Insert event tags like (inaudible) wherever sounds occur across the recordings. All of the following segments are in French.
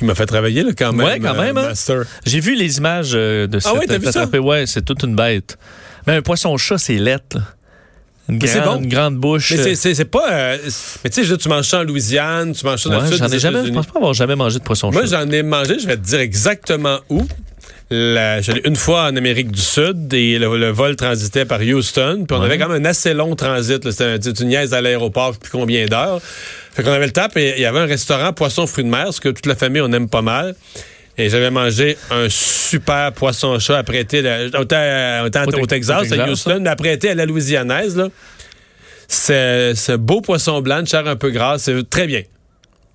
Il m'a fait travailler là, quand même. Ouais, quand même. euh, hein. Master. J'ai vu les images euh, de Ah ouais, t'as vu ça? Ouais, c'est toute une bête. Mais un poisson-chat, c'est lettre. Une, grande- bon. une grande bouche. Mais euh, c'est- c'est c'est pas. euh, mais tu sais, tu manges ça en Louisiane, tu manges ça dans ouais, le sud j'en ai jamais, je pense pas avoir jamais mangé de poisson-chat. Moi, j'en ai mangé, je vais te dire exactement où. La- J'allais une fois en Amérique du Sud et le, le vol transitait par Houston. Puis on Ouais. avait quand même un assez long transit. C'était un- tu sais, tu niaises à l'aéroport, puis combien d'heures. Fait qu'on avait le temps, et il y avait un restaurant poisson fruits de mer, ce que toute la famille, on aime pas mal. Et j'avais mangé un super poisson-chat apprêté, là, on était, à- on était Au au, Tex- Texas, au Texas, à Houston, mais apprêté à la Louisianaise. Là. C'est ce beau poisson blanc, de chair un peu grasse, c'est très bien.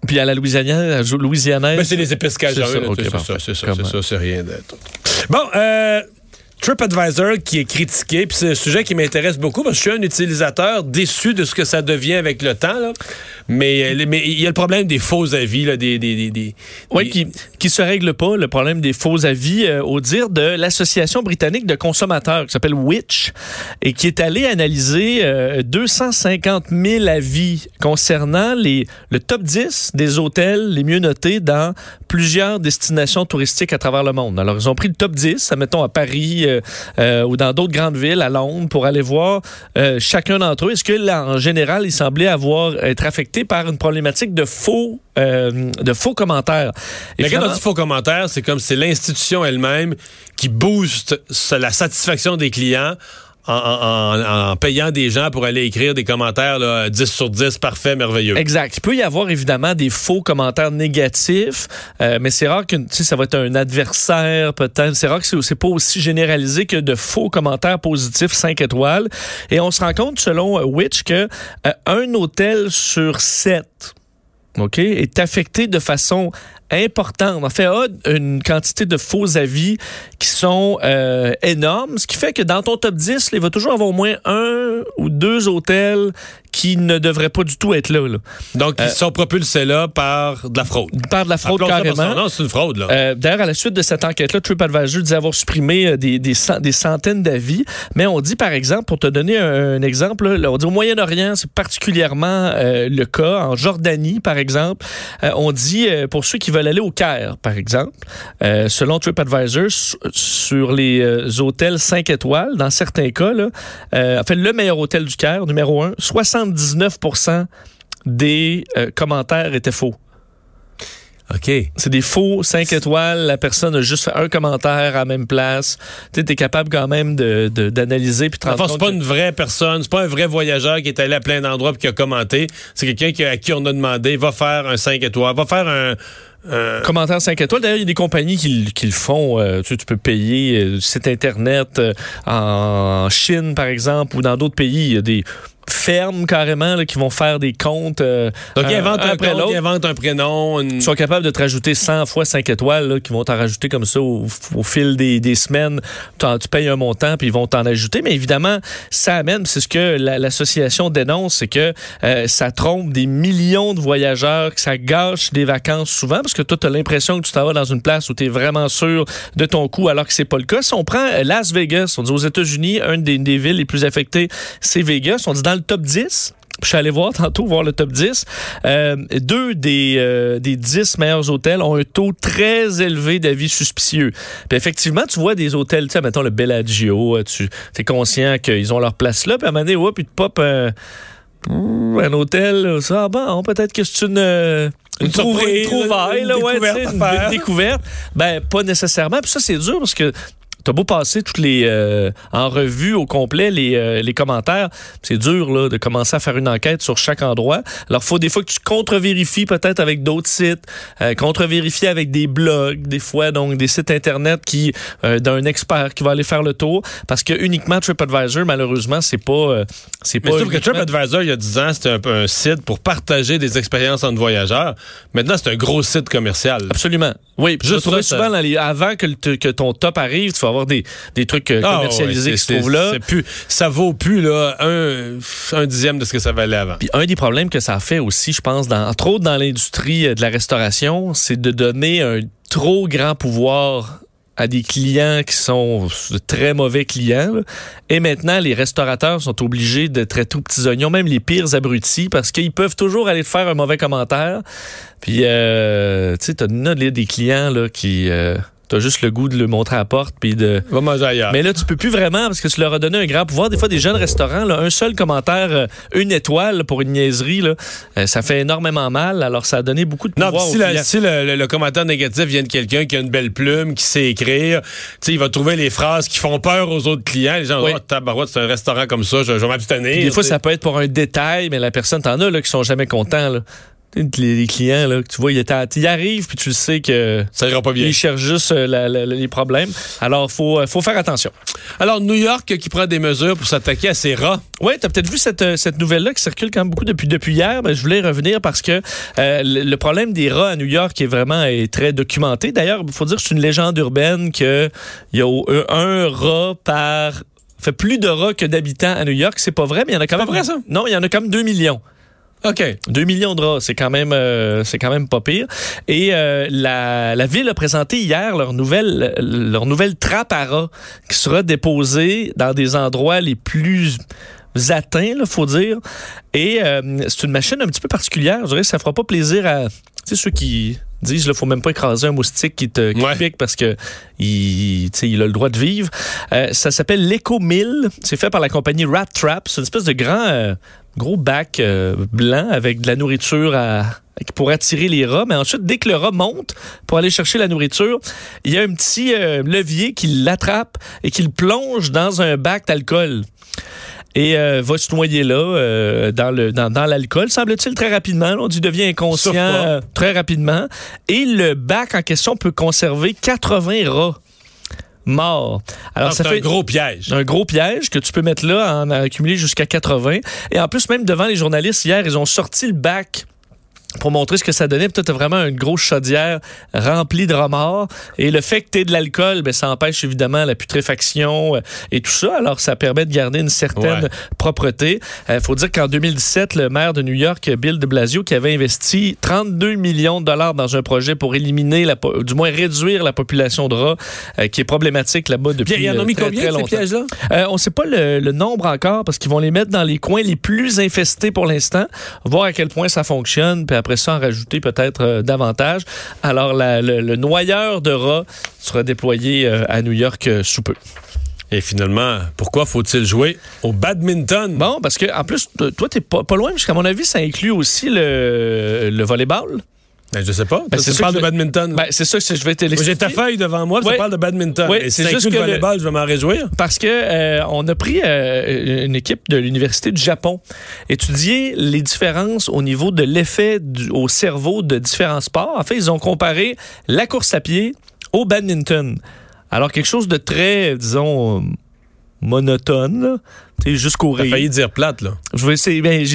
Puis à la Louisianaise, Louisianaise. Mais c'est les épices cajun. C'est ça, c'est ça, c'est ça, Comme- c'est ça, c'est rien d'autre. Bon, euh, TripAdvisor qui est critiqué, puis c'est un sujet qui m'intéresse beaucoup parce que je suis un utilisateur déçu de ce que ça devient avec le temps. Là. Mais euh, mais il y a le problème des faux avis, là, des, des, des, des- Oui, des- qui qui se règle pas le problème des faux avis euh, au dire de l'association britannique de consommateurs qui s'appelle Which et qui est allée analyser euh, 250 000 avis concernant les le top 10 des hôtels les mieux notés dans plusieurs destinations touristiques à travers le monde. Alors ils ont pris le top 10, mettons à Paris euh, euh, ou dans d'autres grandes villes, à Londres, pour aller voir euh, chacun d'entre eux. Est-ce que là, en général, ils semblaient avoir être affectés par une problématique de faux euh, de faux commentaires? Et Mais quand on dit faux commentaires, c'est comme c'est l'institution elle-même qui booste la satisfaction des clients en, en- en- payant des gens pour aller écrire des commentaires là, 10 sur 10, parfait, merveilleux. Exact. Il peut y avoir évidemment des faux commentaires négatifs, euh, mais c'est rare que ça va être un adversaire peut-être. C'est rare que c'est pas aussi généralisé que de faux commentaires positifs 5 étoiles. Et on se rend compte, selon euh, Which, que euh, un hôtel sur sept OK, est affecté de façon importante. En fait, a une quantité de faux avis qui sont euh, énormes, ce qui fait que dans ton top 10, il va toujours avoir au moins un ou deux hôtels qui ne devraient pas du tout être là. là. Donc, ils Euh, sont propulsés là par de la fraude. Par de la fraude Appelons carrément. nom, c'est une fraude, là. Euh, D'ailleurs, à la suite de cette enquête-là, TripAdvisor disait avoir supprimé des, des, des centaines d'avis. Mais on dit, par exemple, pour te donner un, un exemple, là, on dit au Moyen-Orient, c'est particulièrement le cas. En Jordanie, par exemple, on dit, pour ceux qui veulent aller au Caire, par exemple, euh, selon TripAdvisor, su- sur les euh, hôtels 5 étoiles, dans certains cas, là, euh, en fait, le meilleur hôtel du Caire, numéro 1, 79 des commentaires étaient faux. OK. C'est des faux 5 étoiles. La personne a juste fait un commentaire à la même place. Tu es capable quand même de- de- d'analyser puis de le rendre fond, c'est pas une vraie personne, c'est pas un vrai voyageur qui est allé à plein d'endroits et qui a commenté. C'est quelqu'un qui- à qui on a demandé, va faire un 5 étoiles, va faire un... que- Commentaire 5 étoiles. D'ailleurs, il y a des compagnies qui, le font. Euh, tu, tu peux payer euh, site Internet euh, en Chine, par exemple, ou dans d'autres pays. Il y a des fermes carrément là, qui vont faire des comptes euh, Donc, il un- invente un, après compte, prénom. une- Ils sont capables de te rajouter 100 fois 5 étoiles, là, qui vont t'en rajouter comme ça au, au fil des, des semaines. Tu payes un montant, puis ils vont t'en ajouter. Mais évidemment, ça amène, c'est ce que la- l'association dénonce, c'est que euh, ça trompe des millions de voyageurs, que ça gâche des vacances souvent, parce que toi, tu as l'impression que tu t'en vas dans une place où tu es vraiment sûr de ton coup, alors que c'est pas le cas. Si on prend euh, Las Vegas, on dit aux États-Unis, une des, des villes les plus affectées, c'est Vegas. On dit dans le top 10, je suis allé voir tantôt, voir le top 10. Euh, deux des, euh, des 10 meilleurs hôtels ont un taux très élevé d'avis suspicieux. Puis effectivement, tu vois des hôtels, tu sais, mettons le Bellagio, euh, tu es conscient qu'ils ont leur place là, puis à un moment donné, ouais, puis tu pop un, un hôtel, ça, ah bon, peut-être que c'est une... Une une, trouvaille, une trouvaille, une là, ouais, découverte une découverte. Ben, pas nécessairement. Puis ça, c'est dur parce que T'as beau passer toutes les euh, en revue au complet les, euh, les commentaires, c'est dur là de commencer à faire une enquête sur chaque endroit. Alors faut des fois que tu contre-vérifies peut-être avec d'autres sites, euh, contre-vérifier avec des blogs, des fois donc des sites internet qui euh, d'un expert qui va aller faire le tour parce que uniquement TripAdvisor malheureusement c'est pas euh, c'est Mais pas que uniquement- TripAdvisor, il y a 10 ans, c'était un, peu un site pour partager des expériences entre voyageurs. Maintenant, c'est un gros site commercial. Absolument. Oui, puis Juste ça, souvent dans les, avant que, le- que ton top arrive, tu vas avoir des, des trucs euh, Ah, commercialisés ouais, qui se trouvent là. plus- ça vaut plus là, un, un dixième de ce que ça valait avant. Puis un des problèmes que ça fait aussi, je pense, dans, entre autres dans l'industrie euh, de la restauration, c'est de donner un trop grand pouvoir à des clients qui sont de très mauvais clients. Et maintenant, les restaurateurs sont obligés de traiter aux petits oignons, même les pires abrutis, parce qu'ils peuvent toujours aller te faire un mauvais commentaire. Puis, euh, tu sais, t'as des clients là, qui... Euh, T'as juste le goût de le montrer à la porte, puis de... Va manger ailleurs. Mais là, tu peux plus vraiment parce que tu leur as donné un grand pouvoir. Des fois, des jeunes restaurants, là, un seul commentaire, euh, une étoile pour une niaiserie, là, euh, ça fait énormément mal. Alors, ça a donné beaucoup de non, pouvoir aux si, la- si le, le- le commentaire négatif vient de quelqu'un qui a une belle plume, qui sait écrire, tu sais, il va trouver les phrases qui font peur aux autres clients. Les gens vont Oui. oh, tabarouette, c'est un restaurant comme ça, je, je vais m'abstenir. Des fois, ça peut être pour un détail, mais la personne, t'en as là, qui sont jamais contents. Là. Les, clients, là, que tu vois, ils ils arrivent, puis tu le sais que ça ira pas bien. ils cherchent juste euh, la- la- les problèmes. Alors, faut, euh, faut faire attention. Alors, New York qui prend des mesures pour s'attaquer à ces rats. Oui, tu as peut-être vu cette, euh, cette nouvelle-là qui circule quand même beaucoup depuis, depuis hier. Ben, je voulais y revenir parce que euh, le, problème des rats à New York est vraiment est très documenté. D'ailleurs, il faut dire que c'est une légende urbaine qu'il y a un, rat par fait plus de rats que d'habitants à New York. C'est pas vrai, mais il y en a quand C'est même. pas vrai, ça? Non, il y en a comme 2 millions. OK. 2 millions de rats, c'est quand même euh, c'est quand même pas pire. Et euh, la, la ville a présenté hier leur nouvelle leur nouvelle trappe à rats qui sera déposée dans des endroits les plus atteints, il faut dire. Et euh, c'est une machine un petit peu particulière. Je dirais que ça fera pas plaisir à ceux qui disent qu'il faut même pas écraser un moustique qui te qui Ouais. pique parce que il, tu sais, il a le droit de vivre. Euh, ça s'appelle l'Eco Mill. C'est fait par la compagnie Rat Trap. C'est une espèce de grand euh, gros bac euh, blanc avec de la nourriture à pour attirer les rats, mais ensuite, dès que le rat monte pour aller chercher la nourriture, il y a un petit levier qui l'attrape et qui le plonge dans un bac d'alcool et euh, va se noyer là euh, dans le dans, dans l'alcool semble-t-il très rapidement on dit devient inconscient euh, très rapidement. Et le bac en question peut conserver 80 rats morts. Alors Ah, ça c'est fait un gros piège. un gros piège que tu peux mettre là en accumuler jusqu'à 80 et en plus même devant les journalistes hier ils ont sorti le bac pour montrer ce que ça donnait. Puis toi, vraiment une grosse chaudière remplie de remords. Et le fait que t'aies de l'alcool, ben, ça empêche évidemment la putréfaction euh, et tout ça. Alors, ça permet de garder une certaine Ouais. propreté. Il faut dire qu'en 2017, le maire de New York, Bill de Blasio, qui avait investi 32 millions de dollars dans un projet pour éliminer, la, du moins réduire la population de rats, euh, qui est problématique là-bas depuis Puis, il y en a euh, mis très, combien très de ces pièges-là? Euh, on ne sait pas le, le nombre encore parce qu'ils vont les mettre dans les coins les plus infestés pour l'instant, voir à quel point ça fonctionne, puis après ça en rajouter peut-être euh, davantage. Alors la- le, le noyeur de rats sera déployé euh, à New York euh, sous peu. Et finalement, pourquoi faut-il jouer au badminton? Bon, parce que en plus, toi, t'es pas, pas loin, parce qu'à mon avis, ça inclut aussi le, le volleyball. Ben, je sais pas. Ben, tu parles de badminton. Ben, c'est ça que je vais te J'ai ta feuille devant moi, Ouais. tu parles de badminton. Ouais, Et c'est juste que le le- volleyball, je vais m'en réjouir. Parce que euh, on a pris euh, une équipe de l'université du Japon étudier les différences au niveau de l'effet au cerveau de différents sports. En fait, ils ont comparé la course à pied au badminton. Alors quelque chose de très, disons, euh, monotone, là. Jusqu'au rire. failli dire plate, là. Je vais essayer. Ben,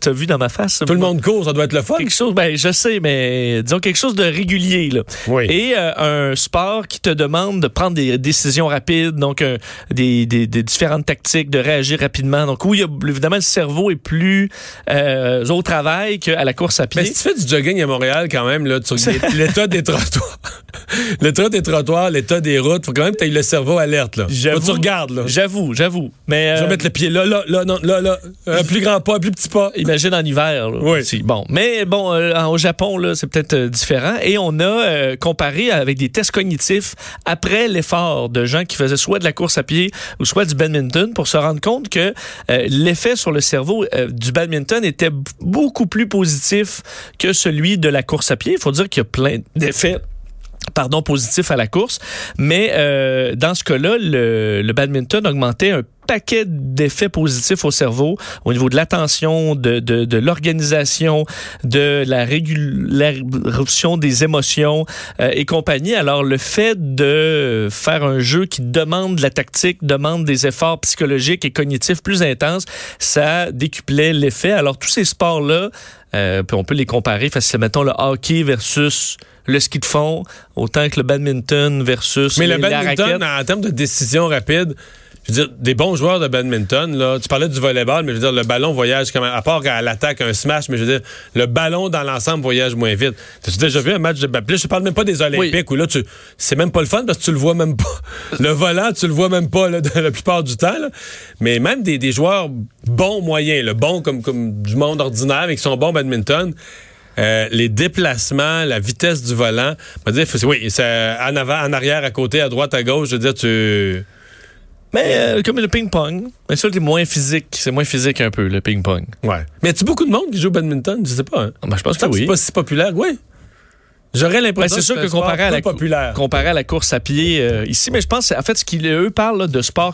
t'as vu dans ma face? Tout le monde court, ça doit être le fun. Quelque chose, ben, je sais, mais disons quelque chose de régulier, là. Oui. Et euh, un sport qui te demande de prendre des décisions rapides, donc euh, des, des- des différentes tactiques, de réagir rapidement. Donc oui, évidemment, le cerveau est plus euh, au travail qu'à la course à pied. Mais si tu fais du jogging à Montréal, quand même, là, tu (laughs) l'état des trottoirs, (laughs) l'état des trottoirs, l'état des routes, faut quand même que tu aies le cerveau alerte, là. Faut que tu regardes, là. J'avoue, j'avoue. Mais Je euh, vais mettre le pied là, là, là, non, là, là. Un plus grand pas, un plus petit pas. Imagine en hiver. là, Oui. aussi. Bon, mais bon, euh, au Japon, là, c'est peut-être euh, différent. Et on a euh, comparé avec des tests cognitifs après l'effort de gens qui faisaient soit de la course à pied ou soit du badminton pour se rendre compte que euh, l'effet sur le cerveau euh, du badminton était beaucoup plus positif que celui de la course à pied. Il faut dire qu'il y a plein d'effets pardon, positifs à la course. Mais euh, dans ce cas-là, le, le badminton augmentait un paquet d'effets positifs au cerveau au niveau de l'attention, de, de, de l'organisation, de la régulation des émotions euh, et compagnie. Alors, le fait de faire un jeu qui demande de la tactique, demande des efforts psychologiques et cognitifs plus intenses, ça décuplait l'effet. Alors, tous ces sports-là, euh, on peut les comparer facilement. Mettons le hockey versus le ski de fond, autant que le badminton versus Mais les, le badminton, en termes de décision rapide, je veux dire, des bons joueurs de badminton, là, tu parlais du volleyball, mais je veux dire, le ballon voyage quand même, à part à l'attaque, un smash, mais je veux dire, le ballon dans l'ensemble voyage moins vite. Tu as déjà vu un match de badminton? Je parle même pas des Olympiques, où là, tu, c'est même pas le fun parce que tu le vois même pas. (laughs) Le volant, tu le vois même pas, là, la plupart du temps, là. Mais même des, des joueurs bons moyens, le bon comme, comme du monde ordinaire, mais qui sont bons badminton, euh, les déplacements, la vitesse du volant, on va dire, oui, c'est en avant, en arrière, à côté, à droite, à gauche, je veux dire, tu mais euh, comme le ping-pong, mais ça, c'est moins physique. C'est moins physique un peu, le ping-pong. Ouais. Mais a beaucoup de monde qui joue au badminton? Je sais pas. Hein? Ben, je pense que oui. C'est pas si populaire. Oui. J'aurais l'impression ben, c'est sûr que, comparé à, la, populaire. comparé à la course à pied euh, ici, mais je pense, en fait, ce qu'ils eux parlent là, de sport